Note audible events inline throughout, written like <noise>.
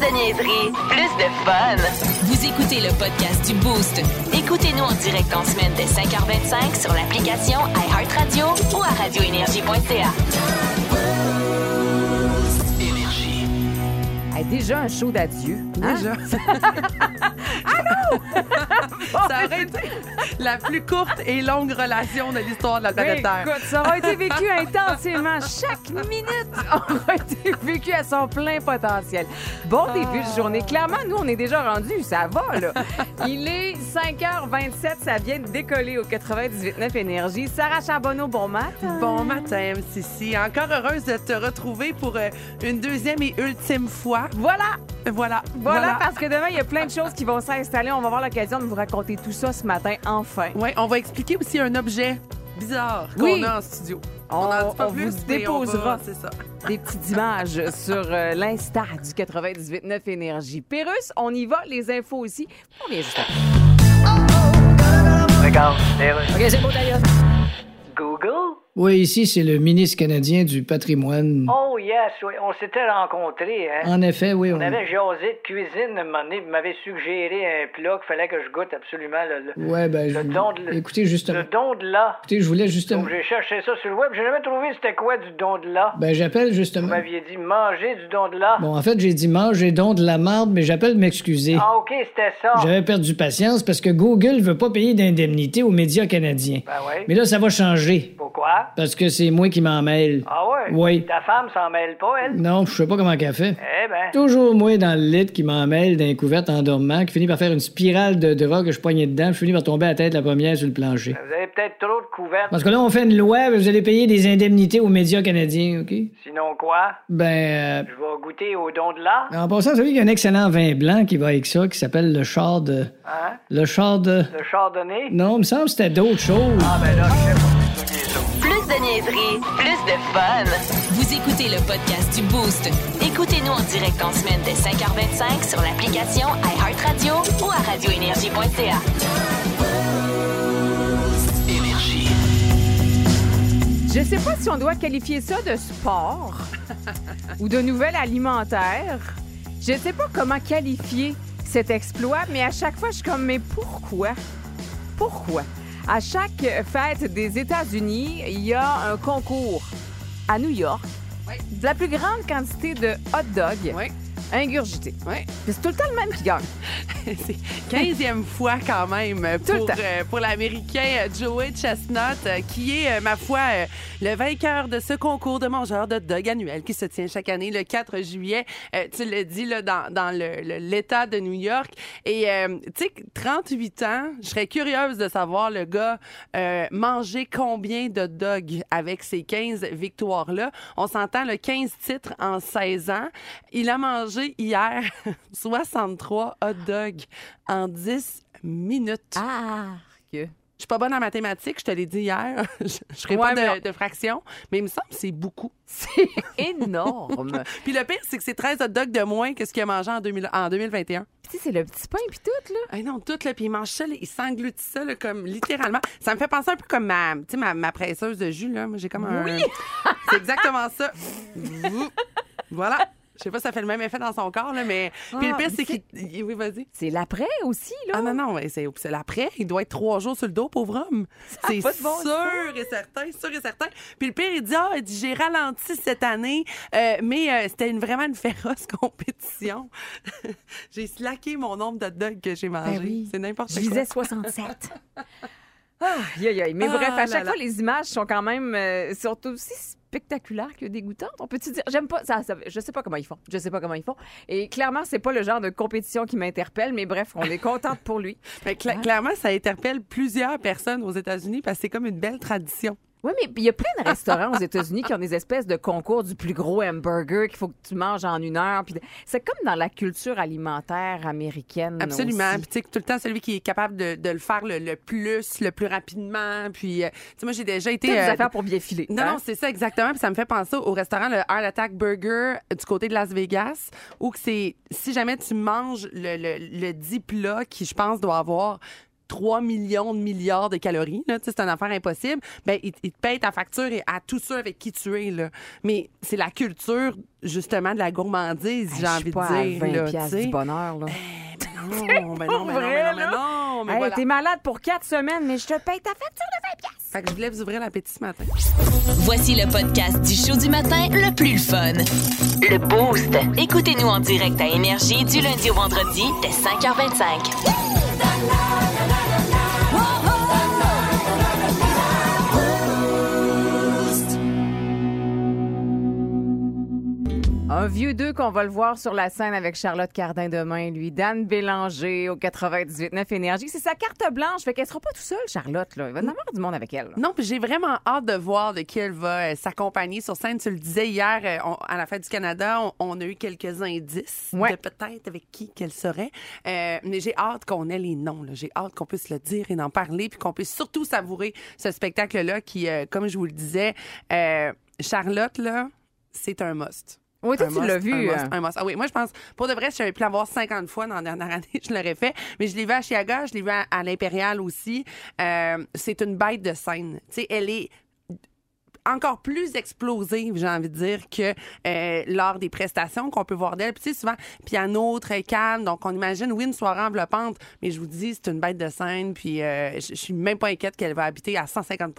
de niaiserie, plus de fun. Vous écoutez le podcast du Boost. Écoutez-nous en direct en semaine dès 5h25 sur l'application iHeartRadio ou à radioénergie.ca. Hey, déjà un show d'adieu. hein? Déjà. <laughs> Ça <laughs> la plus courte et longue relation de l'histoire de la planète Oui, Terre. écoute, ça aura été vécu intensément. Chaque minute aura été vécu à son plein potentiel. Bon début de journée. Clairement, nous, on est déjà rendus. Ça va, là. Il est 5h27. Ça vient de décoller au 98.9 Énergie. Sarah Charbonneau, bon matin. Bon matin, Sissi. Encore heureuse de te retrouver pour euh, une deuxième et ultime fois. Voilà. Voilà. Voilà, parce que demain, il y a plein de choses qui vont s'installer. On va avoir l'occasion de vous raconter tout ça ce matin, enfin. Ouais, on va expliquer aussi un objet bizarre qu'on Oui. a en studio. On- en dit pas on plus, vous déposera. va- ça. <laughs> des petites images sur euh, l'Insta du 98.9 Énergie. Pérus, on y va, les infos aussi. On vient juste après. OK, c'est beau d'ailleurs. Oui, ici, c'est le ministre canadien du patrimoine. Oh yes, oui. On s'était rencontrés, hein? En effet, oui. On avait jasé de cuisine un moment donné, vous m'avez suggéré un plat qu'il fallait que je goûte absolument. Le, le, Ouais, ben, le je... don de Écoutez, justement. le don de là. Écoutez, je voulais justement. Donc j'ai cherché ça sur le web, j'ai jamais trouvé c'était quoi du don de là. Ben, j'appelle Vous justement. m'aviez dit manger du don de là. Bon, en fait, j'ai dit manger donc de la marde, mais j'appelle m'excuser. Ah ok, c'était ça. J'avais perdu patience parce que Google veut pas payer d'indemnité aux médias canadiens. Ben oui. Mais là, ça va changer. Pourquoi? Parce que c'est moi qui m'en mêle. Ah ouais? Oui. Ta femme s'en mêle pas, elle? Non, je sais pas comment qu'elle fait. Eh ben. Toujours moi dans le lit qui m'en mêle d'un couvert en dormant, qui finit par faire une spirale de drogue que je poignais dedans, je finis par tomber à la tête la première sur le plancher. Vous avez peut-être trop de couvertes. Parce que là, on fait une loi, vous allez payer des indemnités aux médias canadiens, OK? Sinon quoi? Ben, Je vais goûter au don de là. euh, en passant, vous savez qu'il y a un excellent vin blanc qui va avec ça, qui s'appelle le char de... Hein? Le char de... Le chardonnay? Non, il me semble que c'était d'autres choses. Ah ben là, je sais pas. Niaiserie, plus de fun. Vous écoutez le podcast du Boost. Écoutez-nous en direct en semaine dès 5h25 sur l'application iHeartRadio ou à radioénergie.ca. Je sais pas si on doit qualifier ça de sport ou de nouvelle alimentaire. Je sais pas comment qualifier cet exploit, mais à chaque fois, je suis comme, mais pourquoi? Pourquoi? À chaque fête des États-Unis, il y a un concours à New York. De la plus grande quantité de hot dogs. Oui. Ingurgités. Oui. Puis C'est tout le temps le même qui gagne. <laughs> C'est 15e fois quand même <laughs> Tout le pour, temps. euh, pour l'Américain euh, Joey Chestnut, euh, qui est, euh, ma foi, euh, le vainqueur de ce concours de mangeurs de dog annuel qui se tient chaque année le 4 juillet. Euh, tu le dis là, dans, dans le- le- l'État de New York. Et euh, tu sais, 38 ans, je serais curieuse de savoir le gars euh, manger combien de dogs avec ces 15 victoires-là. On s'entend le 15 titres en 16 ans. Il a mangé hier <laughs> 63 hot dogs en 10 minutes. Ah! que- Je suis pas bonne en mathématiques, je te l'ai dit hier. <laughs> je ne Ouais, pas de, de fractions, mais il me semble que c'est beaucoup. <laughs> C'est énorme. Puis le pire, c'est que c'est 13 hot dogs de moins que ce qu'il a mangé en, 2000 en 2021. Puis tu sais, c'est le petit pain puis tout, là. Ah non, tout, là, puis il mange ça, là, il s'engloutit ça, là, comme littéralement. Ça me fait penser un peu comme ma, ma, ma presseuse de jus, là. Moi, j'ai comme un... Oui! c'est exactement ça. Voilà. Je sais pas si ça fait le même effet dans son corps, là, mais... Puis le Ah, pire, c'est qu'il... Oui, vas-y. C'est l'après aussi, là. Ah non, non, c'est l'après. Il doit être trois jours sur le dos, pauvre homme. C'est bon sûr et certain, sûr et certain. Puis le pire, il dit, ah, j'ai ralenti cette année, euh, mais euh, c'était une- vraiment une féroce <laughs> compétition. <laughs> j'ai slacké mon nombre de dogs que j'ai mangé. Ben oui. C'est n'importe Je quoi. visais 67. Ah, aïe. Mais Ah bref, à chaque là. fois, les images sont quand même euh, sont aussi spectaculaires que dégoûtantes. On peut-tu dire? J'aime pas ça, ça- Je sais pas comment ils font. Je sais pas comment ils font. Et clairement, c'est pas le genre de compétition qui m'interpelle. Mais bref, on est contente pour lui. <laughs> Mais cla- clairement, ça interpelle plusieurs personnes aux États-Unis parce que c'est comme une belle tradition. Oui, mais il y a plein de restaurants aux États-Unis qui ont des espèces de concours du plus gros hamburger qu'il faut que tu manges en une heure. Puis c'est comme dans la culture alimentaire américaine. Absolument. aussi. Puis, tu sais, tout le temps, celui qui est capable de, de le faire le, le plus, le plus rapidement. Puis, euh, tu sais, moi, j'ai déjà été. Toutes des euh, affaires pour bien filer. Non, hein? non, c'est ça exactement. Puis ça me fait penser au restaurant le Heart Attack Burger du côté de Las Vegas, où c'est si jamais tu manges le, le, le 10 plats qui, je pense, doit avoir 3 millions de milliards de calories, là, c'est une affaire impossible, ben, il, il te paye ta facture et à tous ceux avec qui tu es. Là. Mais c'est la culture, justement, de la gourmandise, j'ai envie pas de à dire. 20 là, piastres du bonheur, là. Non, ben non, ben non, <laughs> vrai, non, non, mais Hey, voilà. T'es malade pour quatre semaines, mais je te paye ta facture de 20 piastres. Fait que je voulais vous ouvrir l'appétit ce matin. Voici le podcast du show du matin le plus fun. Le Boost. Écoutez-nous en direct à Énergie du lundi au vendredi dès 5h25. Un vieux deux qu'on va le voir sur la scène avec Charlotte Cardin demain, lui. Dan Bélanger au 98.9 Énergie. C'est sa carte blanche. Fait qu'elle sera pas tout seule, Charlotte. Là. Il va y avoir du monde avec elle. là. Non, puis j'ai vraiment hâte de voir de qui elle va euh, s'accompagner sur scène. Tu le disais hier, euh, on- à la Fête du Canada, on, on a eu quelques indices Ouais. de peut-être avec qui qu'elle serait. Euh, mais j'ai hâte qu'on ait les noms. là. J'ai hâte qu'on puisse le dire et en parler, puis qu'on puisse surtout savourer ce spectacle-là qui, comme je vous le disais, Charlotte, là, c'est un must. Oui, toi, Un tu must, l'as un vu. must, euh. un must. Ah oui, moi, je pense, pour de vrai, si j'avais pu l'avoir 50 fois dans la dernière <laughs> année, je l'aurais fait. Mais je l'ai vu à Chiaga, je l'ai vu à, à l'Impérial aussi. Euh, c'est une bête de scène. Tu sais, elle est encore plus explosive, j'ai envie de dire, que euh, lors des prestations qu'on peut voir d'elle. Puis tu sais, souvent, piano, très calme. Donc, on imagine, oui, une soirée enveloppante, mais je vous dis, c'est une bête de scène. Puis euh, je suis même pas inquiète qu'elle va habiter à 150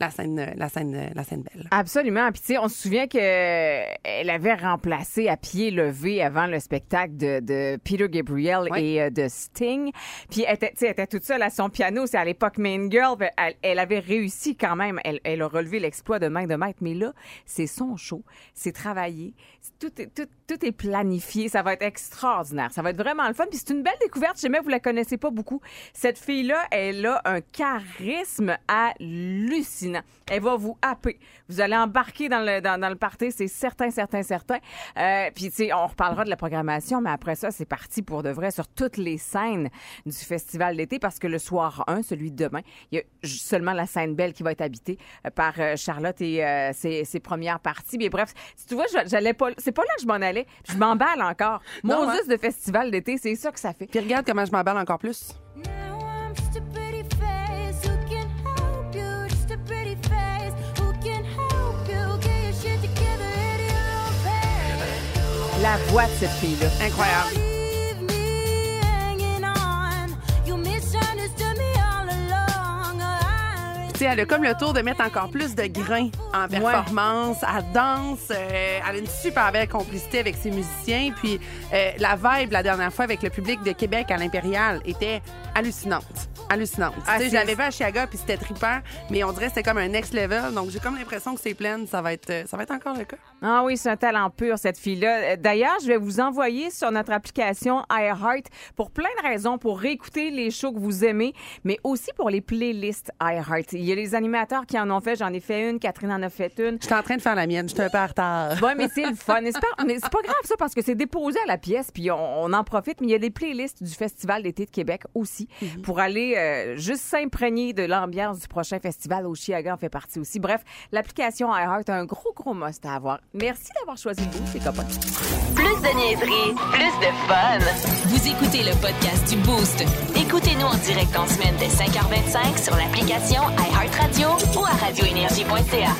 la scène, la scène, la scène belle. Absolument. Puis, tu sais, on se souvient qu'elle avait remplacé à pied levé avant le spectacle de, de Peter Gabriel et euh, de Sting. Puis, elle était, elle était toute seule à son piano. C'est à l'époque Main Girl. Elle, elle avait réussi quand même. Elle, elle a relevé l'exploit de main de maître. Mais là, c'est son show. C'est travaillé. Tout est, tout, tout est planifié. Ça va être extraordinaire. Ça va être vraiment le fun. Puis, c'est une belle découverte. Si jamais vous la connaissez pas beaucoup. Cette fille-là, elle a un charisme hallucinant. Elle va vous happer. Vous allez embarquer dans le, dans, le party, c'est certain, certain, certain. Euh, puis, tu sais, on reparlera de la programmation, mais après ça, c'est parti pour de vrai sur toutes les scènes du festival d'été parce que le soir 1, celui de demain, il y a seulement la scène belle qui va être habitée euh, par euh, Charlotte et euh, ses, ses premières parties. Mais bref, si tu vois, j'allais pas, c'est pas là que je m'en allais. Je m'emballe encore. Mon hein? juste de festival d'été, c'est ça que ça fait. Puis regarde comment je m'emballe encore plus. Now I'm just a pretty face. Sais, elle a comme le tour de mettre encore plus de grains en performance. Elle danse. euh, elle a une super belle complicité avec ses musiciens. Puis euh, la vibe la dernière fois avec le public de Québec à l'Impérial était hallucinante. Hallucinante. Ah, tu sais, c'est- j'avais vu à Chiaga puis c'était trippant, mais on dirait que c'était comme un next level. Donc j'ai comme l'impression que c'est pleine. Ça va être, euh, ça va être encore le cas. Ah oui, c'est un talent pur, cette fille-là. Euh, D'ailleurs, je vais vous envoyer sur notre application iHeart pour plein de raisons, pour réécouter les shows que vous aimez, mais aussi pour les playlists iHeart. Il y a les animateurs qui en ont fait. J'en ai fait une, Catherine en a fait une. Je suis en train de faire la mienne. Je suis un peu en retard. Ouais, mais c'est le fun. n'est-ce pas? Mais c'est pas grave ça parce que c'est déposé à la pièce puis on, on en profite. Mais il y a des playlists du Festival d'été de Québec aussi pour aller euh, juste s'imprégner de l'ambiance du prochain festival au Chiaga en fait partie aussi. Bref, l'application iHeart a un gros gros must à avoir. Merci d'avoir choisi le goût, c'est copains. Plus de niaiserie, plus de fun. Vous écoutez le podcast du Boost. Écoutez-nous en direct en semaine dès 5h25 sur l'application iHeartRadio ou à radioénergie.ca.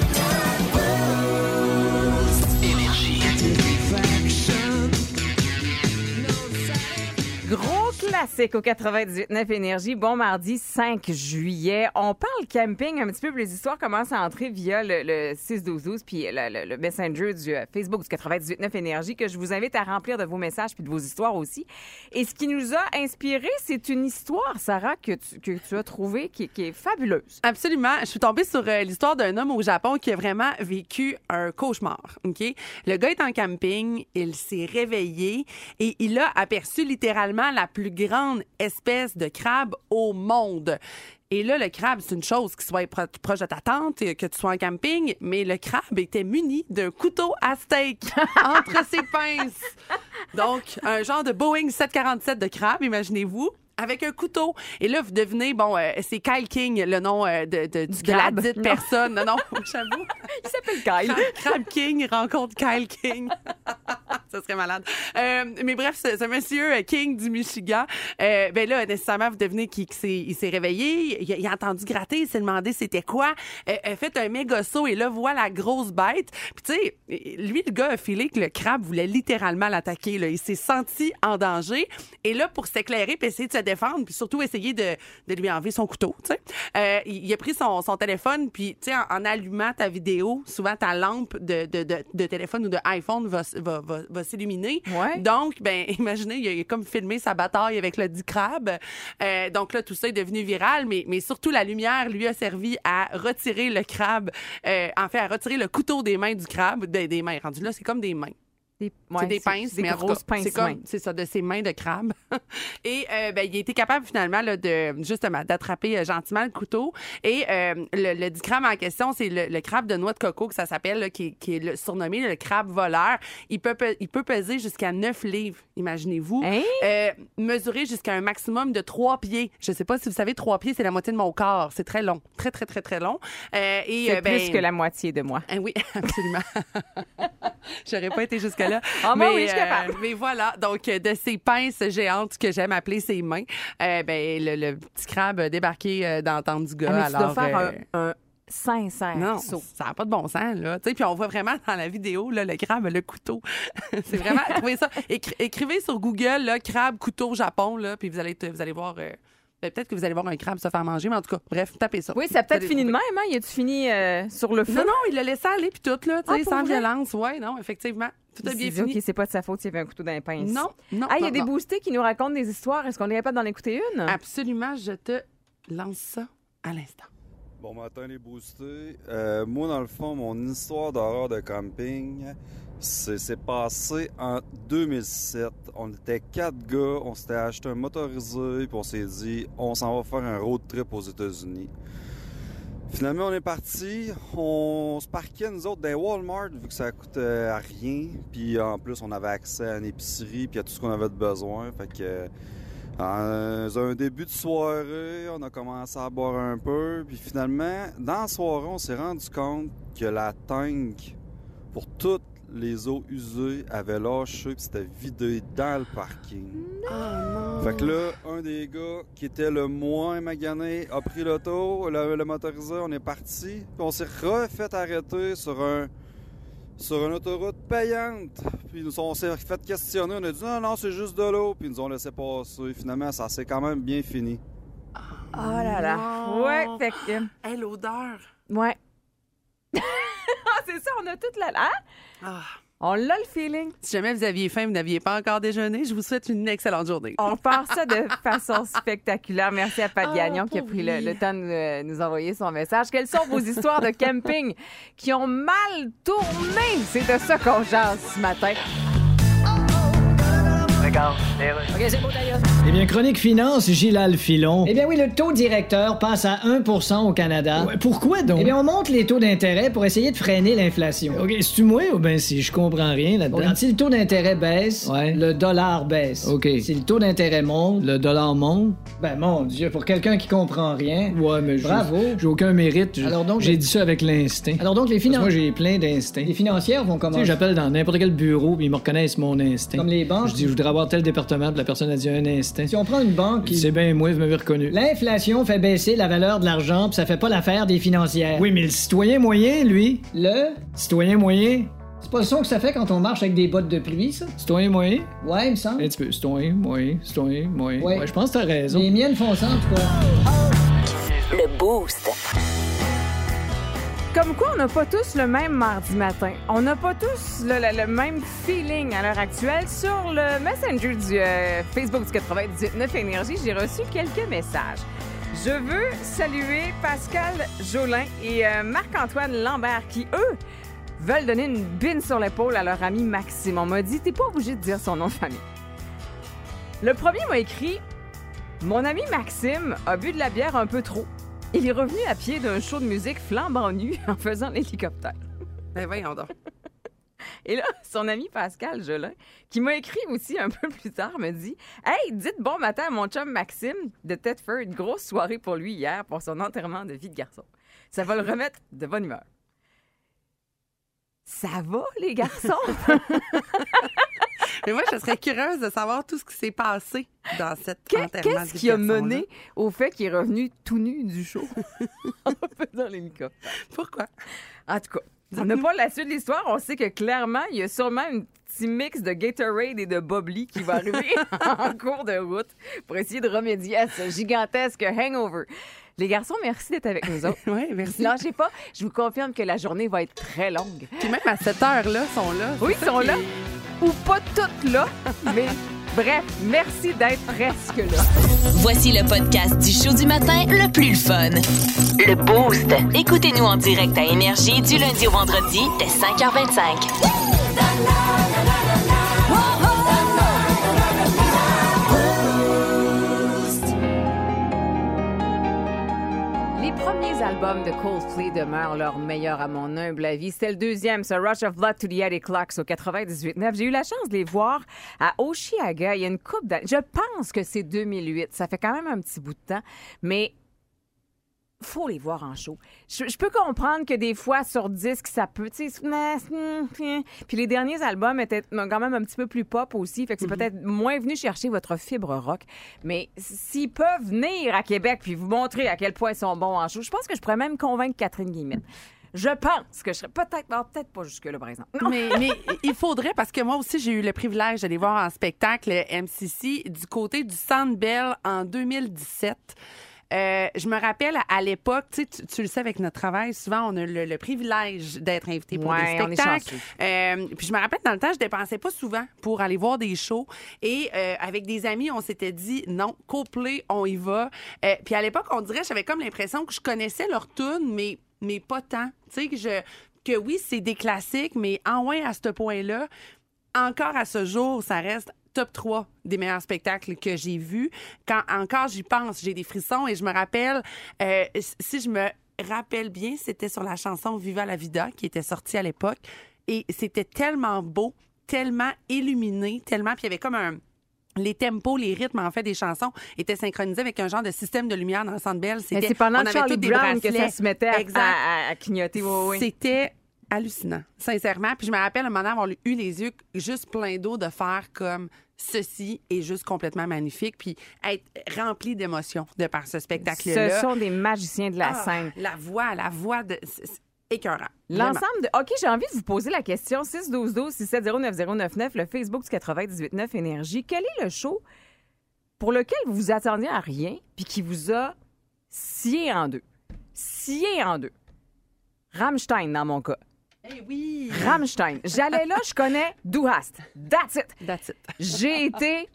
Gros classique au 98.9 Énergie. Bon mardi 5 juillet. On parle camping un petit peu. Les histoires commencent à entrer via le, le 6-12-12 puis le, le- messenger du euh, Facebook du 98.9 Énergie que je vous invite à remplir de vos messages puis de vos histoires aussi. Et ce qui nous a inspiré, c'est une histoire, Sarah, que tu, as trouvée qui, qui est fabuleuse. Absolument. Je suis tombée sur euh, l'histoire d'un homme au Japon qui a vraiment vécu un cauchemar. OK? Le gars est en camping, il s'est réveillé et il a aperçu littéralement la plus grande espèce de crabe au monde. Et là, le crabe, c'est une chose qui soit pro- proche de ta tente, et que tu sois en camping, mais le crabe était muni d'un couteau à steak <laughs> entre ses pinces. Donc, un genre de Boeing 747 de crabe, imaginez-vous. Avec un couteau. Et là, vous devenez, bon, euh, c'est Kyle King, le nom euh, de, de, de la dite Non. personne. Non, non, <laughs> j'avoue. Il s'appelle Kyle. Crab King rencontre Kyle King. <laughs> ça serait malade. Euh, mais bref, ce, monsieur euh, King du Michigan, euh, ben là, nécessairement, vous devenez qu'il qu'il s'est il s'est réveillé, il a, entendu gratter, il s'est demandé c'était quoi, euh, fait un méga saut et là, voit la grosse bête. Puis tu sais, lui, le gars a filé que le crabe voulait littéralement l'attaquer. Il s'est senti en danger. Et là, pour s'éclairer puis essayer de se défendre, puis surtout essayer de, de lui enlever son couteau, tu sais, euh, il, a pris son, téléphone, puis tu sais, en, allumant ta vidéo, souvent ta lampe de, de, téléphone ou de iPhone va, va, va, va s'illuminer. Ouais. Donc, ben, <laughs> imaginez, il a, il a comme filmé sa bataille avec le dit crabe. Euh, donc là, tout ça est devenu viral, mais, mais surtout la lumière lui a servi à retirer le crabe, euh, en fait, à retirer le couteau des mains du crabe, des, des mains. Rendu là, c'est comme des mains. Des, c'est des pinces, des mais grosses cas, pinces c'est comme, mains. c'est ça, de ses mains de crabe. <laughs> et euh, ben, il a été capable finalement là, de justement d'attraper euh, gentiment le couteau. Et euh, le, le dit crabe en question, c'est le, le crabe de noix de coco que ça s'appelle, là, qui, est- qui est le- surnommé le crabe voleur. Il peut, pe- il peut peser jusqu'à 9 livres, imaginez-vous. Hein? Euh, mesurer jusqu'à un maximum de 3 pieds. Je sais pas si vous savez, 3 pieds, c'est la moitié de mon corps. C'est très long. Très, très, très, très long. Et, C'est ben, plus que la moitié de moi. ah oui, <laughs> absolument. <laughs> J'aurais pas été Ah, moi, mais, oui, je suis capable. euh, mais voilà, donc de ces pinces géantes que j'aime appeler ses mains, euh, ben, le, le petit crabe a débarqué euh, dans tente du gars. Ah, mais tu alors, dois faire un, un sincère non, saut. ça n'a pas de bon sens, là. Tu sais, puis on voit vraiment dans la vidéo, là, le crabe, le couteau. <laughs> c'est vraiment, trouvez ça. Écri- écrivez sur Google, là, crabe, couteau, Japon, là, puis vous allez, vous allez voir, euh, ben, peut-être que vous allez voir un crabe se faire manger, mais en tout cas, bref, tapez ça. Oui, ça a peut-être fini de même, hein? Il a-tu fini euh, sur le feu? Non, non, il l'a laissé aller, puis tout, là, tu Ah, sais, sans vrai? violence. Ouais, non, effectivement. Tout a bien fini. OK, c'est pas de sa faute s'il y avait un couteau dans les pinces. Non, non. Ah, il y a non, des non. boostés qui nous racontent des histoires. Est-ce qu'on est capable d'en écouter une? Absolument, je te lance ça à l'instant. Bon matin les boostés. Euh, moi dans le fond, mon histoire d'horreur de camping, c'est passé en 2007. On était quatre gars, on s'était acheté un motorisé, puis on s'est dit, on s'en va faire un road trip aux États-Unis. Finalement, on est parti. On se parquait, nous autres, dans Walmart, vu que ça coûtait à rien. Puis en plus, on avait accès à une épicerie, puis à tout ce qu'on avait de besoin. Fait que, dans un début de soirée, on a commencé à boire un peu. Puis finalement, dans la soirée, on s'est rendu compte que la tank pour toutes les eaux usées avait lâché, puis c'était vidé dans le parking. Fait que là, un des gars qui était le moins magané a pris l'auto, le, le motorisé, on est parti, puis on s'est refait arrêter sur un sur une autoroute payante. Puis nous on s'est fait questionner, on a dit non non, c'est juste de l'eau, puis ils nous ont laissé passer. Finalement, ça s'est quand même bien fini. Oh là là. Non. Ouais, fait que. Hé, l'odeur. Ouais. <laughs> ah, c'est ça, on a toute la. Hein? Ah. On l'a le feeling. Si jamais vous aviez faim, vous n'aviez pas encore déjeuné, je vous souhaite une excellente journée. On part ça de <laughs> façon spectaculaire. Merci à Pat Ah, Gagnon qui a pris le, temps de nous envoyer son message. Quelles sont vos histoires de camping qui ont mal tourné? C'est de ça qu'on jase ce matin. OK, c'est beau d'ailleurs. Eh bien, Chronique Finance, Gilal Filon. Eh bien oui, le taux directeur passe à 1% au Canada. Ouais, pourquoi donc? Eh bien, on monte les taux d'intérêt pour essayer de freiner l'inflation. OK, c'est-tu moi ou bien si je comprends rien là-dedans? si le taux d'intérêt baisse, le dollar baisse. OK. Si le taux d'intérêt monte, le dollar monte? Ben, mon Dieu, pour quelqu'un qui comprend rien. Ouais, mais Bravo. J'ai aucun mérite. Alors donc, j'ai dit ça avec l'instinct. Alors donc, les finances. Moi, j'ai plein d'instincts. Les financières vont comment? Tu sais, j'appelle dans n'importe quel bureau, puis ils me reconnaissent mon instinct. Comme les banques? Je dis, je voudrais avoir tel département, puis la personne a dit un instinct. Si on prend une banque qui. C'est bien, moi, vous m'avez reconnu. L'inflation fait baisser la valeur de l'argent, puis ça fait pas l'affaire des financières. Oui, mais le citoyen moyen, lui. Le? Citoyen moyen. C'est pas le son que ça fait quand on marche avec des bottes de pluie, ça? Citoyen moyen? Ouais, il me semble. Un petit peu. Citoyen moyen, citoyen moyen. Ouais, je pense que t'as raison. Les miennes font ça, en tout cas. Le Boost. Comme quoi, on n'a pas tous le même mardi matin. On n'a pas tous le, même feeling à l'heure actuelle. Sur le Messenger du euh, Facebook du 98.9 Énergie, j'ai reçu quelques messages. Je veux saluer Pascal Jolin et euh, Marc-Antoine Lambert qui, eux, veulent donner une bine sur l'épaule à leur ami Maxime. On m'a dit, t'es pas obligé de dire son nom de famille. Le premier m'a écrit Mon ami Maxime a bu de la bière un peu trop. Il est revenu à pied d'un show de musique flambant nu <laughs> en faisant l'hélicoptère. Ben voyons donc. <laughs> Et là, son ami Pascal Jolin, qui m'a écrit aussi un peu plus tard, me dit Hey, dites bon matin à mon chum Maxime de Tedford. Grosse soirée pour lui hier pour son enterrement de vie de garçon. Ça va le remettre de bonne humeur. Ça va, les garçons? <laughs> Mais moi, je serais curieuse de savoir tout ce qui s'est passé dans cette Qu'est-ce qui a mené au fait qu'il est revenu tout nu du show? <laughs> En faisant les micros? Pourquoi? En tout cas, on n'a pas la suite de l'histoire. On sait que clairement, il y a sûrement un petit mix de Gatorade et de Bubbly qui va arriver <laughs> en cours de route pour essayer de remédier à ce gigantesque hangover. Les garçons, merci d'être avec nous autres. <laughs> Oui, merci. Lâchez pas, je vous confirme que la journée va être très longue. Puis même à cette heure-là, ils sont là. Oui, ils sont là. Ou pas toutes là, mais bref, merci d'être presque là. Voici le podcast du show du matin le plus fun. Le Boost. Écoutez-nous en direct à Énergie du lundi au vendredi dès 5h25. Les albums de Coldplay demeurent leur meilleur à mon humble avis. C'était le deuxième, ce Rush of Blood to the Attic Clocks au 98.9. J'ai eu la chance de les voir à Oshiaga il y a une coupe d'années. Je pense que c'est 2008. Ça fait quand même un petit bout de temps, mais faut les voir en show. Je, je peux comprendre que des fois, sur disque, ça peut, tu sais, nah, hmm, hmm. puis les derniers albums étaient quand même un petit peu plus pop aussi, fait que c'est peut-être moins venu chercher votre fibre rock. Mais s'ils peuvent venir à Québec puis vous montrer à quel point ils sont bons en show, je pense que je pourrais même convaincre Catherine Guillemette. Je pense que je serais peut-être, peut-être pas jusque-là, par exemple. Non. Mais, mais il faudrait, parce que moi aussi, j'ai eu le privilège d'aller voir en spectacle MCC du côté du Centre Bell en 2017. Euh, je me rappelle à l'époque, tu, le sais avec notre travail, souvent on a le, le privilège d'être invité pour Ouais, des spectacles. Euh, puis je me rappelle dans le temps, je dépensais pas souvent pour aller voir des shows. Et euh, avec des amis, on s'était dit non, Coldplay, on y va. Euh, puis à l'époque, on dirait, j'avais comme l'impression que je connaissais leur tune, mais mais pas tant. Tu sais que je que oui, c'est des classiques, mais en moins à ce point-là, encore à ce jour, ça reste top 3 des meilleurs spectacles que j'ai vus. Quand encore j'y pense, j'ai des frissons et je me rappelle, euh, si je me rappelle bien, c'était sur la chanson Viva la Vida qui était sortie à l'époque et c'était tellement beau, tellement illuminé, tellement, puis il y avait comme un les tempos, les rythmes, en fait, des chansons étaient synchronisés avec un genre de système de lumière dans le Centre Bell. C'était- c'est pendant on avait Charlie des Brown que ça se mettait à, Exact. à- à clignoter. Oui, oui. C'était hallucinant, sincèrement. Puis je me rappelle un moment avoir eu les yeux juste pleins d'eau de faire comme ceci est juste complètement magnifique, puis être rempli d'émotions de par ce spectacle-là. Ce sont des magiciens de la Ah, scène. La voix, la voix de... écœurant. L'ensemble de. OK, j'ai envie de vous poser la question 612-12-670-9099, le Facebook du 98.9 Énergie. Quel est le show pour lequel vous vous attendiez à rien puis qui vous a scié en deux? Scié en deux. Rammstein, dans mon cas. Eh oui! Rammstein. J'allais là, je connais Du Hast. That's it. That's it. J'ai été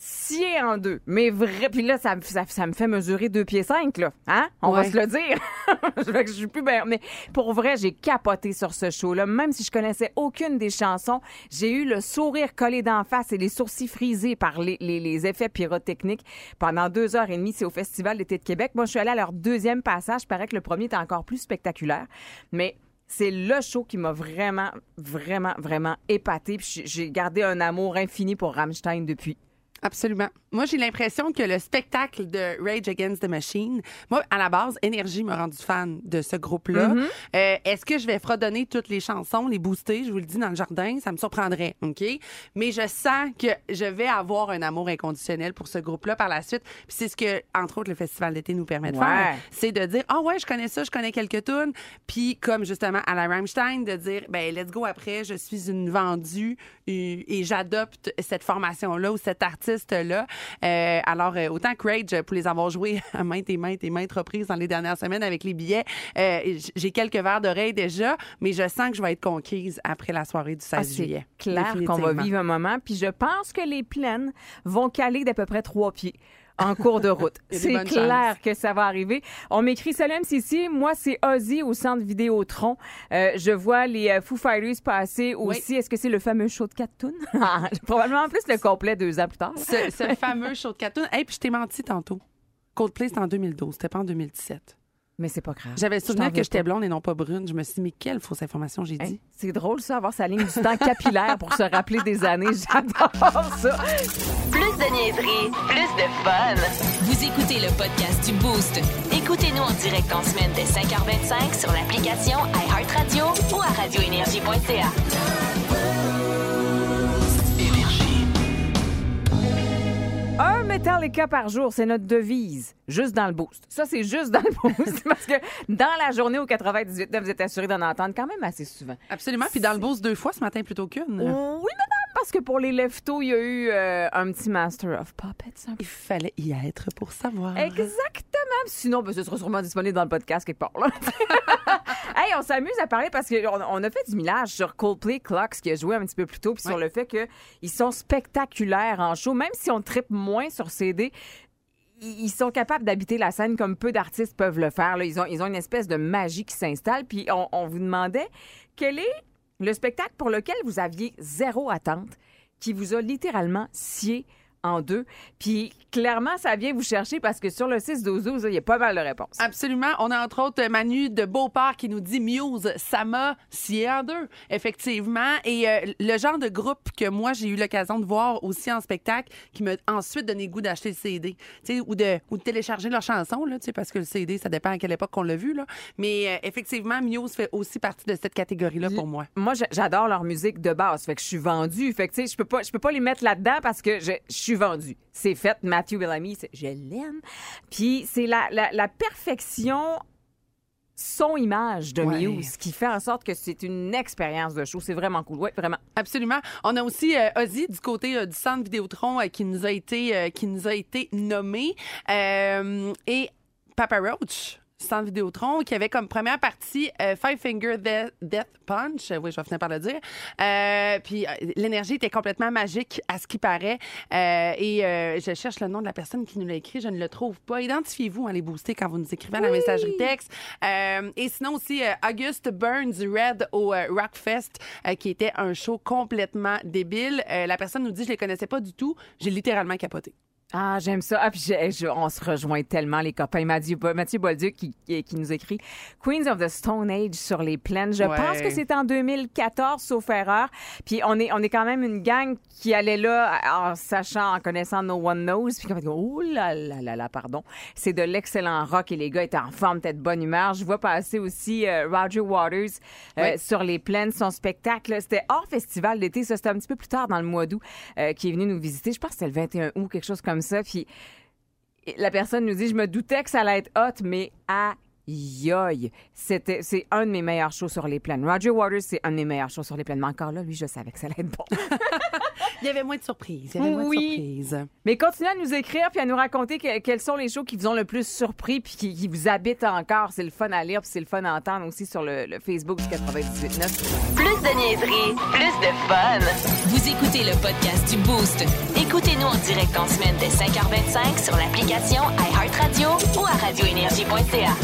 scié en deux. Mais vrai. Puis là, ça, me- ça, ça me fait mesurer deux pieds cinq, là. Hein? On va se le dire. <laughs> je, fait que je suis plus bien. Mais pour vrai, j'ai capoté sur ce show-là. Même si je connaissais aucune des chansons, j'ai eu le sourire collé d'en face et les sourcils frisés par les, les- les effets pyrotechniques pendant deux heures et demie. C'est au Festival d'été de Québec. Moi, je suis allée à leur deuxième passage. Il paraît que le premier était encore plus spectaculaire. Mais c'est le show qui m'a vraiment, vraiment, vraiment épaté. J'ai gardé un amour infini pour Rammstein depuis. Absolument. Moi, j'ai l'impression que le spectacle de Rage Against the Machine, moi, à la base, Énergie m'a rendu fan de ce groupe-là. Mm-hmm. Euh, Est-ce que je vais fredonner toutes les chansons, les booster, je vous le dis, dans le jardin? Ça me surprendrait, OK? Mais je sens que je vais avoir un amour inconditionnel pour ce groupe-là par la suite. Puis c'est ce que, entre autres, le Festival d'été nous permet de Ouais. faire. C'est de dire, ah ouais, je connais ça, je connais quelques tunes. Puis comme justement à la Rammstein, de dire, ben let's go après, je suis une vendue et, et j'adopte cette formation-là ou cet artiste-là. Euh, alors, euh, autant que Rage, pour les avoir joués <laughs> à maintes et maintes et maintes reprises dans les dernières semaines avec les billets, euh, j'ai quelques verres d'oreille déjà, mais je sens que je vais être conquise après la soirée du 16 Ah, c'est juillet. clair qu'on va vivre un moment. Puis je pense que les plaines vont caler d'à peu près trois pieds en cours de route. C'est clair chances. que ça va arriver. On m'écrit Salam Sissi. Moi, c'est Ozzy au centre Vidéotron. Euh, je vois les euh, Foo Fighters passer aussi. Est-ce que c'est le fameux show de Catoon? <laughs> Probablement plus le complet deux ans plus tard. Ce, ce fameux show de cartoon. Hey, puis je t'ai menti tantôt. Coldplay, c'était en 2012, c'était pas en 2017. Mais c'est pas grave. J'avais souvenir que j'étais blonde et non pas brune. Je me suis dit, mais quelle fausse information j'ai Hein? dit. C'est drôle, ça, avoir sa ligne du temps capillaire pour se rappeler des années. <laughs> J'adore ça. Plus de niaiserie, plus de fun. Vous écoutez le podcast du Boost. Écoutez-nous en direct en semaine dès 5h25 sur l'application iHeartRadio ou à radioénergie.ca. cas par jour, c'est notre devise. Juste dans le boost. Ça, c'est juste dans le <laughs> boost. parce que dans la journée au 98, vous êtes assuré d'en entendre quand même assez souvent. Absolument. Puis dans le boost deux fois ce matin plutôt qu'une. Oui, madame, parce que pour les leftos, il y a eu euh, un petit Master of Puppets. un peu. Il fallait y être pour savoir. Exactement. Sinon, ben, ce sera sûrement disponible dans le podcast quelque part. Là. <laughs> hey, on s'amuse à parler parce qu'on on a fait du millage sur Coldplay Clocks qui a joué un petit peu plus tôt, puis sur le fait qu'ils sont spectaculaires en show. Même si on tripe moins sur CD, ils ils sont capables d'habiter la scène comme peu d'artistes peuvent le faire. là. Ils, ont, ils ont une espèce de magie qui s'installe. Puis on, on vous demandait quel est le spectacle pour lequel vous aviez zéro attente, qui vous a littéralement scié en deux. Puis clairement, ça vient vous chercher parce que sur le 6 12 12 il y a pas mal de réponses. Absolument. On a entre autres Manu de Beauport qui nous dit Muse, ça m'a scié en deux, effectivement. Et euh, le genre de groupe que moi, j'ai eu l'occasion de voir aussi en spectacle qui m'a ensuite donné le goût d'acheter le CD, tu sais, ou de, ou de télécharger leurs chansons, là, tu sais, parce que le CD, ça dépend à quelle époque qu'on l'a vu. Là. Mais euh, effectivement, Muse fait aussi partie de cette catégorie-là pour moi. Moi, j'a- j'adore leur musique de base. Fait que je suis vendue. Fait que, tu sais, je peux pas, je peux pas les mettre là-dedans parce que je, je suis vendue. C'est fait. Matthew Bellamy, je l'aime. Puis c'est la, la, la perfection son-image de Ouais. Muse qui fait en sorte que c'est une expérience de show. C'est vraiment cool. Oui, vraiment. Absolument. On a aussi euh, Ozzy du côté euh, du centre Vidéotron euh, qui nous a été qui nous a été nommé et Papa Roach Centre Vidéotron, qui avait comme première partie euh, Five Finger Death, Death Punch. Oui, je vais finir par le dire. Euh, puis euh, l'énergie était complètement magique, à ce qui paraît. Euh, et je cherche le nom de la personne qui nous l'a écrit, je ne le trouve pas. Identifiez-vous, allez booster quand vous nous écrivez à la messagerie texte. Et sinon aussi, Auguste Burns Red au Rockfest, qui était un show complètement débile. La personne nous dit, je les connaissais pas du tout. J'ai littéralement capoté. Ah, j'aime ça. Ah, puis j'ai- je- on se rejoint tellement, les copains. Mathieu, Mathieu Bolduc qui, qui nous écrit Queens of the Stone Age sur les plaines. Je Ouais. pense que c'est en 2014, sauf erreur. Puis on est, on est quand même une gang qui allait là en sachant, en connaissant No One Knows. Puis on va dire, oh là là là là, pardon. C'est de l'excellent rock et les gars étaient en forme, peut-être bonne humeur. Je vois passer aussi euh, Roger Waters euh, Ouais. sur les plaines. Son spectacle, c'était hors festival d'été. Ça, c'était un petit peu plus tard dans le mois d'août euh, qui est venu nous visiter. Je pense que c'était le 21 août, quelque chose comme ça. Puis la personne nous dit, je me doutais que ça allait être hot, mais aïe c'était, c'est un de mes meilleurs shows sur les plaines. Roger Waters, c'est un de mes meilleurs shows sur les plaines. Mais encore là, lui, je savais que ça allait être bon. <laughs> Il y avait moins de surprises. Il y avait moins de Oui. surprises. mais continuez à nous écrire puis à nous raconter que- quels sont les shows qui vous ont le plus surpris puis qui, qui vous habitent encore. C'est le fun à lire puis c'est le fun à entendre aussi sur le, le Facebook du 98.9. Plus de niaiserie, plus de fun. Vous écoutez le podcast du Boost. Écoutez-nous en direct en semaine dès 5h25 sur l'application iHeartRadio ou à radioénergie.ca.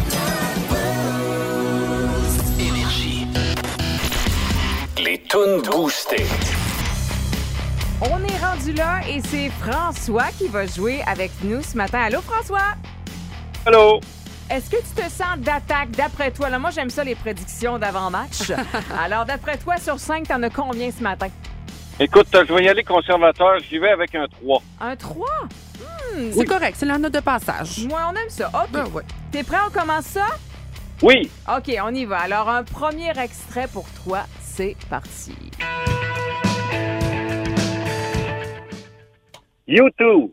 Les tunes boostées. On est rendu là et c'est François qui va jouer avec nous ce matin. Allô, François? Allô? Est-ce que tu te sens d'attaque d'après toi? Là, moi, j'aime ça, les prédictions d'avant-match. <laughs> Alors, d'après toi, sur 5, t'en as combien ce matin? Écoute, je vais y aller conservateur. J'y vais avec un 3. Un 3? C'est correct, c'est la note de passage. Moi, on aime ça. OK. Ben ouais. T'es prêt? On commence ça? Oui. OK, on y va. Alors, un premier extrait pour toi. C'est parti. YouTube.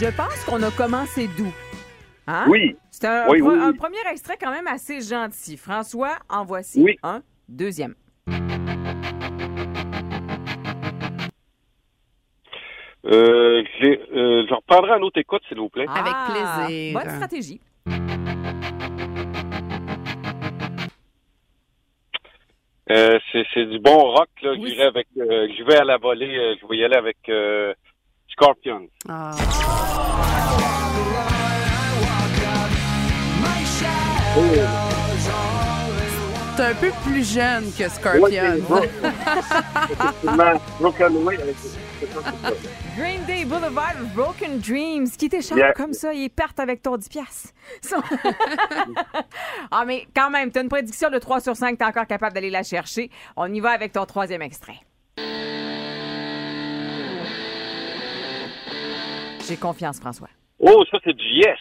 Je pense qu'on a commencé doux. Hein? Oui. C'est un, Oui, un- oui, un oui. premier extrait quand même assez gentil. François, en voici Oui. un deuxième. Euh, euh, je reprendrai un autre écoute, s'il vous plaît. Avec Ah, plaisir. Bonne stratégie. Euh, c'est, c'est du bon rock, là. Oui. J'irai avec, euh, je vais à la volée. euh, je vais y aller avec euh, Scorpion. Ah. C'est un peu plus jeune que Scorpion. Broken avec- ça. Green Day Boulevard of Broken Dreams. Qui t'échappe Yeah. comme ça, il perte avec ton 10 piastres. <laughs> Ah, mais quand même, t'as une prédiction de 3 sur 5, t'es encore capable d'aller la chercher. On y va avec ton troisième extrait. J'ai confiance, François. Oh, ça, c'est du Yes.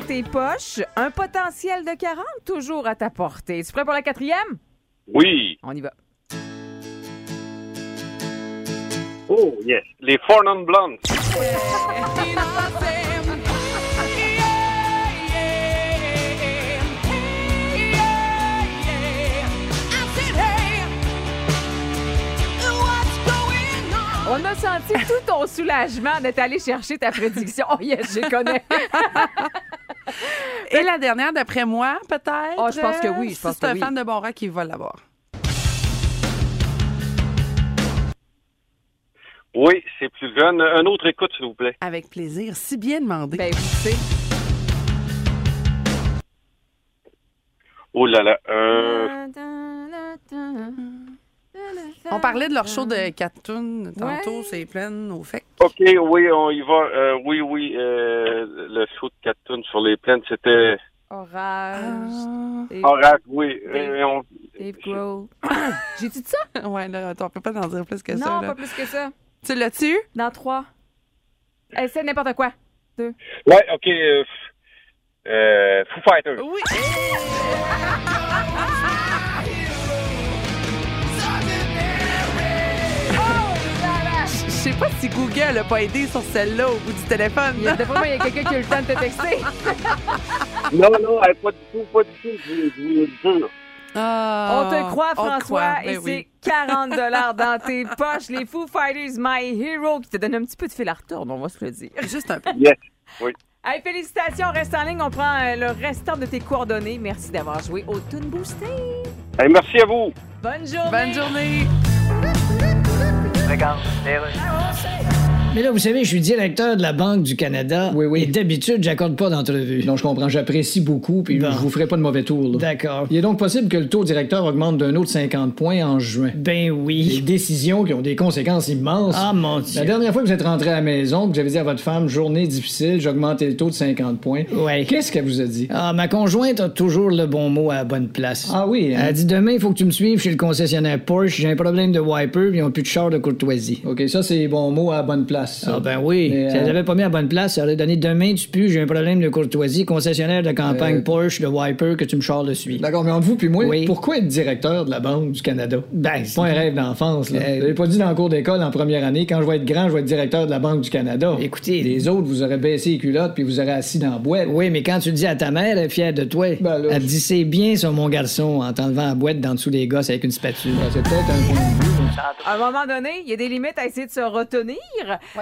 Tes poches, un potentiel de 40 toujours à ta portée. Tu prêt pour la quatrième? Oui. On y va. Oh, yes. Les Four Non Blondes. On a senti tout ton soulagement d'être allé chercher ta prédiction. Oh yes, je connais. <laughs> <laughs> Et la dernière, d'après moi, peut-être. Oh, je pense que oui, je Si c'est un oui. fan de bon rock qui va l'avoir. Oui, c'est plus jeune. Un autre écoute, s'il vous plaît. Avec plaisir. Si bien demandé. Ben, vous savez. Oh là là. Euh, On parlait de leur show de Catoon tantôt, Ouais. c'est plein au fait. OK, oui, on y va. Euh, oui, oui. euh, le show de Catoon sur les plaines, c'était Orage. Dave, Orage, oui. Dave- Grohl. <coughs> J'ai dit ça? Ouais, là, attends, on peut pas en dire plus que ça. Non, là. pas plus que ça. Tu l'as-tu? Dans trois. Essaie n'importe quoi. Deux. Ouais, OK. Euh, euh, Foo Fighters. Oui. <laughs> si Google a pas aidé sur celle-là au bout du téléphone. Il y a, d'après moi, il y a quelqu'un qui a eu le temps de te texter. <laughs> Non, non, hey, pas du tout, pas du tout. Je vous- je vous le jure. Ah, On te croit, on te François, croit, et ben oui. c'est 40 dans tes poches. Les Foo Fighters, My Hero, qui te donne un petit peu de fil à retourner, on va se le dire. Juste un peu. Yes. Oui. Hey, félicitations, reste en ligne. On prend euh, le restant de tes coordonnées. Merci d'avoir joué au Toon Boosté. Hey, merci à vous. Bonne journée. Bonne journée. Regarde, les rues. Mais là, vous savez, je suis directeur de la Banque du Canada. Oui, oui. Et d'habitude, j'accorde pas d'entrevue. Non, je comprends. J'apprécie beaucoup, puis je vous ferai pas de mauvais tour. D'accord. Il est donc possible que le taux directeur augmente d'un autre 50 points en juin. Ben oui. Des décisions qui ont des conséquences immenses. Ah, mon Dieu. La dernière fois que vous êtes rentré à la maison, que j'avais dit à votre femme, journée difficile, j'ai augmenté le taux de 50 points. Ouais. Qu'est-ce qu'elle vous a dit? Ah, ma conjointe a toujours le bon mot à la bonne place. Ah oui, Elle a dit demain, il faut que tu me suives chez le concessionnaire Porsche. J'ai un problème de wiper, puis ils ont plus de char de courtoisie. OK, ça, c'est bon mot à la bonne place. Ah ben oui. si elle avait pas mis à bonne place, ça aurait donné demain, tu pues, j'ai un problème de courtoisie, concessionnaire de campagne Porsche, de wiper, que tu me charles dessus. D'accord, mais entre vous puis moi, pourquoi être directeur de la Banque du Canada? Ben, c'est pas un rêve d'enfance, là. Avez pas dit dans le cours d'école en première année, quand je vais être grand, je vais être directeur de la Banque du Canada. Écoutez. Les autres, vous aurez baissé les culottes puis vous aurez assis dans la boîte. Oui, mais quand tu le dis à ta mère, elle est fière de toi. elle te dit c'est bien ça, mon garçon, en t'enlevant la boîte d'en dessous des gosses avec une spatule. c'est peut-être un point de vue. À un moment donné, il y a des limites à essayer de se retenir.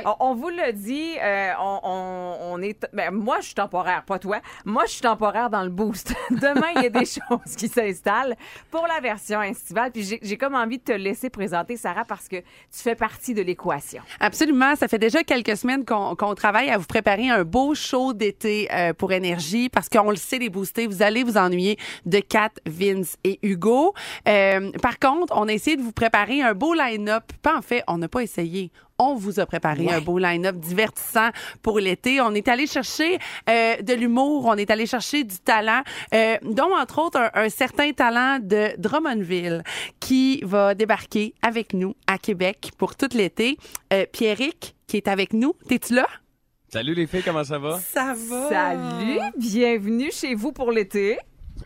On, on vous le dit, euh, on, on- on est. Ben, moi, je suis temporaire, pas toi. Moi, je suis temporaire dans le boost. <laughs> Demain, il y a des <laughs> choses qui s'installent pour la version estivale. Puis j'ai- comme envie de te laisser présenter, Sarah, parce que tu fais partie de l'équation. Absolument. Ça fait déjà quelques semaines qu'on qu'on travaille à vous préparer un beau show d'été euh, pour Énergie parce qu'on le sait, les boostés, vous allez vous ennuyer de Kat, Vince et Hugo. Euh, par contre, on a essayé de vous préparer un beau line-up. Pas en fait, on n'a pas essayé. On vous a préparé un beau line-up divertissant pour l'été. On est allé chercher euh, de l'humour, on est allé chercher du talent, euh, dont entre autres un, un certain talent de Drummondville qui va débarquer avec nous à Québec pour tout l'été. Euh, Pierrick qui est avec nous. T'es-tu là? Salut les filles, comment ça va? Ça va. Salut, bienvenue chez vous pour l'été.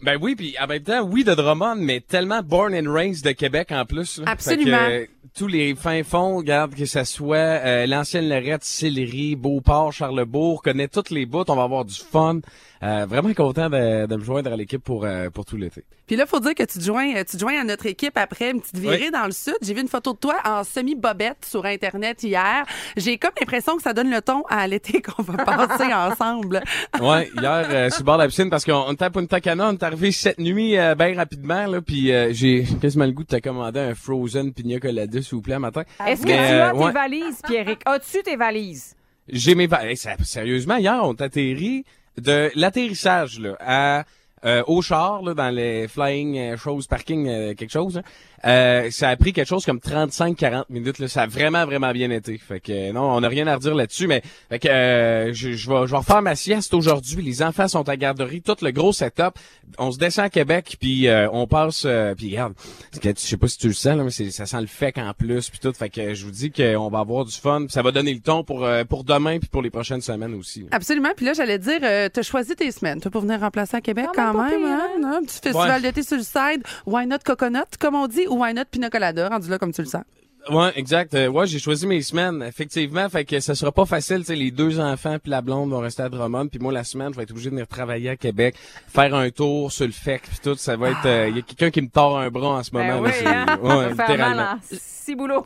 Ben oui, puis en même temps, oui de Drummond, mais tellement born and raised de Québec en plus. là. Absolument. Fait que, euh, tous les fins fonds, regarde que ça soit euh, l'ancienne Lorette, Sillery, Beauport, Charlebourg, connaît toutes les bouts, on va avoir du fun. Euh, vraiment content de, de me joindre à l'équipe pour euh, pour tout l'été. Puis là, faut dire que tu te joins, euh, tu te joins à notre équipe après une petite virée Oui. dans le sud. J'ai vu une photo de toi en semi-bobette sur Internet hier. J'ai comme l'impression que ça donne le ton à l'été <laughs> qu'on va passer <laughs> ensemble. Ouais, hier euh, sur le bord de la piscine parce qu'on on était à Punta Cana, on est arrivé cette nuit euh, bien rapidement là, puis euh, j'ai quasiment le goût de te commander un frozen pina colada s'il vous plaît un matin. Est-ce que tu euh, as tes ouais. valises, Pierrick? As-tu tes valises? J'ai mes va- hey, ça- sérieusement hier on atterri de l'atterrissage là à euh, au char, là, dans les flying euh, choses, parking, euh, quelque chose, là, euh, ça a pris quelque chose comme 35-40 minutes. Là. Ça a vraiment, vraiment bien été. Fait que euh, non, on n'a rien à redire là-dessus, mais fait que euh, je, je vais je vais refaire ma sieste aujourd'hui. Les enfants sont à garderie, tout le gros setup. On se descend à Québec, puis euh, on passe. euh, puis regarde, je sais pas si tu le sens, là, mais c'est- ça sent le fec en plus, puis tout. Fait que je vous dis qu'on va avoir du fun. puis Ça va donner le ton pour euh, pour demain, puis pour les prochaines semaines aussi. là. Absolument. Puis là, j'allais dire, euh, t'as choisi tes semaines. Toi, pour venir remplacer à Québec Quand quand même pire, hein? hein? Un petit festival Ouais. d'été sur le side. Why not coconut, comme on dit, ou why not pina colada, rendu là comme tu le sens? Ouais, exact. Euh, ouais, j'ai choisi mes semaines, effectivement. Fait que ça sera pas facile. Tu sais, les deux enfants puis la blonde vont rester à Drummond, puis moi la semaine, je vais être obligé de venir travailler à Québec, faire un tour sur le FEC, puis tout. Ça va être. Il y a quelqu'un qui me tord un bras en ce moment. Ben là, oui, c'est- hein? ouais, <laughs> littéralement.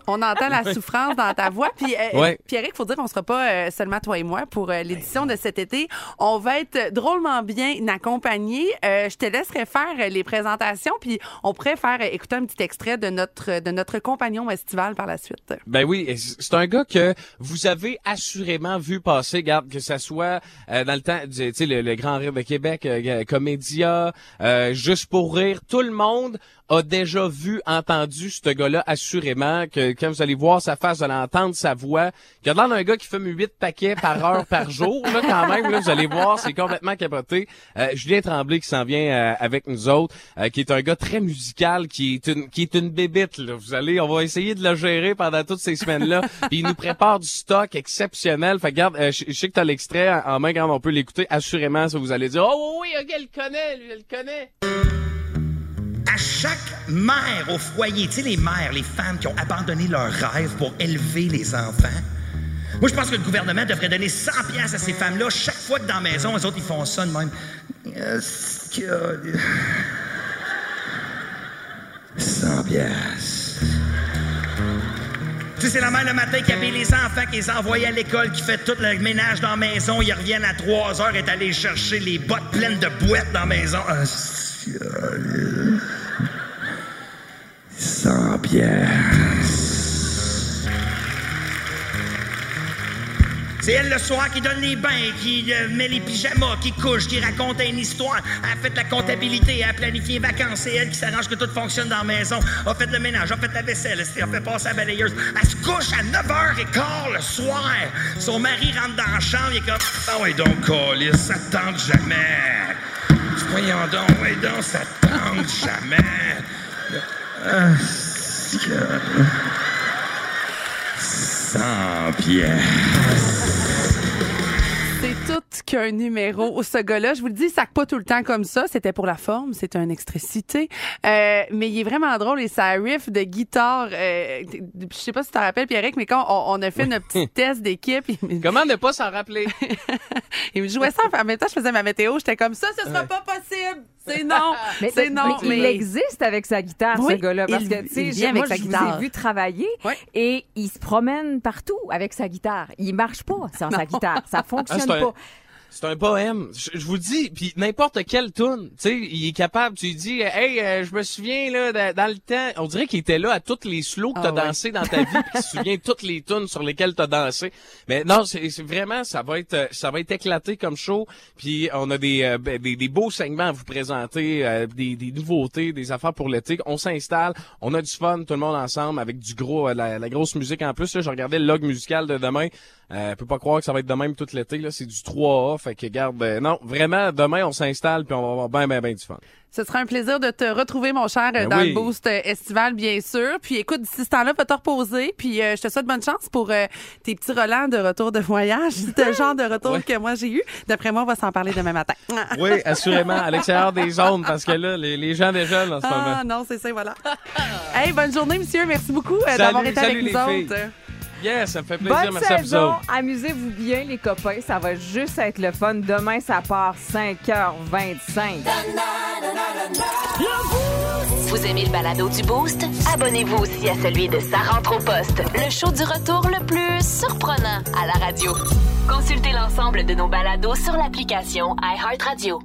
On entend la <laughs> souffrance dans ta voix. Puis, euh, Ouais. Pierrick, faut dire qu'on sera pas euh, seulement toi et moi pour euh, l'édition de cet été. On va être drôlement bien accompagnés. Euh, je te laisserai faire les présentations, puis on pourrait faire euh, écouter un petit extrait de notre de notre compagnon estival par la suite. Ben oui, c'est un gars que vous avez assurément vu passer, garde que ça soit euh, dans le temps, du- tu sais le, le Grand Rire de Québec, euh, Comédia, euh, juste pour rire, tout le monde a déjà vu, entendu ce gars-là assurément que quand vous allez voir sa face, vous allez entendre sa voix, y a l'air d'un gars qui fume 8 paquets par heure par <laughs> jour là quand même là, vous allez voir, c'est complètement capoté. Euh, Julien Tremblay qui s'en vient euh, avec nous autres, euh, qui est un gars très musical, qui est une qui est une bébite là. Vous allez, on va essayer de le gérer pendant toutes ces semaines-là. <laughs> Puis il nous prépare du stock exceptionnel. Fait que, regarde, euh, je je sais que t'as l'extrait en en main quand on peut l'écouter. Assurément, ça vous allez dire, oh oui, oui, ok, elle le connaît, lui, elle le connaît. À chaque mère au foyer, tu sais, les mères, les femmes qui ont abandonné leurs rêves pour élever les enfants. Moi, je pense que le gouvernement devrait donner 100 pièces à ces femmes-là chaque fois que dans la maison, les autres, ils font ça de même. Que... 100 pièces. Tu sais, c'est la mère le matin qui habille les enfants, qui les envoie à l'école, qui fait tout le ménage dans la maison. Ils reviennent à 3 heures et est allé chercher les bottes pleines de boîtes dans la maison. C'est- 100 pièces. C'est elle le soir qui donne les bains, qui euh, met les pyjamas, qui couche, qui raconte une histoire. Elle a fait la comptabilité, elle a planifié les vacances. C'est elle qui s'arrange que tout fonctionne dans la maison. A fait le ménage, a fait la vaisselle, elle a fait passer la balayeuse. Elle se couche à 9h15 le soir. Son mari rentre dans la chambre, il est comme Ah ouais donc, Colis, ça te tente jamais. Voyons donc, ouais donc, ça te tente jamais. C'est que- 100 pièces. Qu'un numéro. Ce gars-là, je vous le dis, il sac pas tout le temps comme ça. C'était pour la forme, c'est un extrait cité. Euh, mais il est vraiment drôle et ça riff de guitare. Euh, je sais pas si tu te rappelles, Pierrick, mais quand on, on a fait notre petit <laughs> test d'équipe, il, me- Comment ne pas s'en rappeler? <laughs> il me jouait ça. En même temps, je faisais ma météo. J'étais comme ça, ce sera pas possible. C'est non. <laughs> Mais, c'est non. mais il existe avec sa guitare, Oui, ce gars-là. Parce il- que, tu sais, moi, sa je guitare. vous ai vu travailler et il se promène partout avec sa guitare. Il marche pas sans sa guitare. Ça Ah, fonctionne un- pas. C'est un poème. Je, je vous dis, puis n'importe quelle tune, tu sais, il est capable. Tu lui dis, hey, euh, je me souviens là, dans, dans le temps, on dirait qu'il était là à toutes les slows que t'as Ah ouais. dansé dans ta vie, puis qu'il se souvient toutes les tunes sur lesquelles t'as dansé. Mais non, c'est vraiment, ça va être, ça va être éclaté comme show. Puis on a des, euh, ben, des, des beaux segments à vous présenter, euh, des, des nouveautés, des affaires pour l'été. On s'installe, on a du fun, tout le monde ensemble, avec du gros, euh, la, la grosse musique en plus. Là, je regardais le log musical de demain. Euh, peut pas croire que ça va être de même tout l'été. Là, c'est du 3A. Fait que garde, euh, non, vraiment, demain on s'installe puis on va avoir bien, bien, bien du fun. Ce sera un plaisir de te retrouver, mon cher, Ben dans oui. le boost euh, estival, bien sûr. Puis écoute, d'ici ce temps-là, va te reposer. Puis euh, je te souhaite bonne chance pour euh, tes petits relents de retour de voyage. <laughs> Le genre de retour Ouais. que moi j'ai eu. D'après moi, on va s'en parler demain matin. <laughs> Oui, assurément, à l'extérieur des zones, parce que là, les, les gens déjeunent en ce Ah moment. non, c'est ça, voilà. <laughs> hey, bonne journée, monsieur. Merci beaucoup euh, d'avoir été salut avec les nous filles. autres. Yes, ça me fait plaisir. Bonne Merci saison. Amusez-vous bien, les copains. Ça va juste être le fun. Demain, ça part 5h25. Vous aimez le balado du Boost? Abonnez-vous aussi à celui de Sa rentre au poste, le show du retour le plus surprenant à la radio. Consultez l'ensemble de nos balados sur l'application iHeartRadio.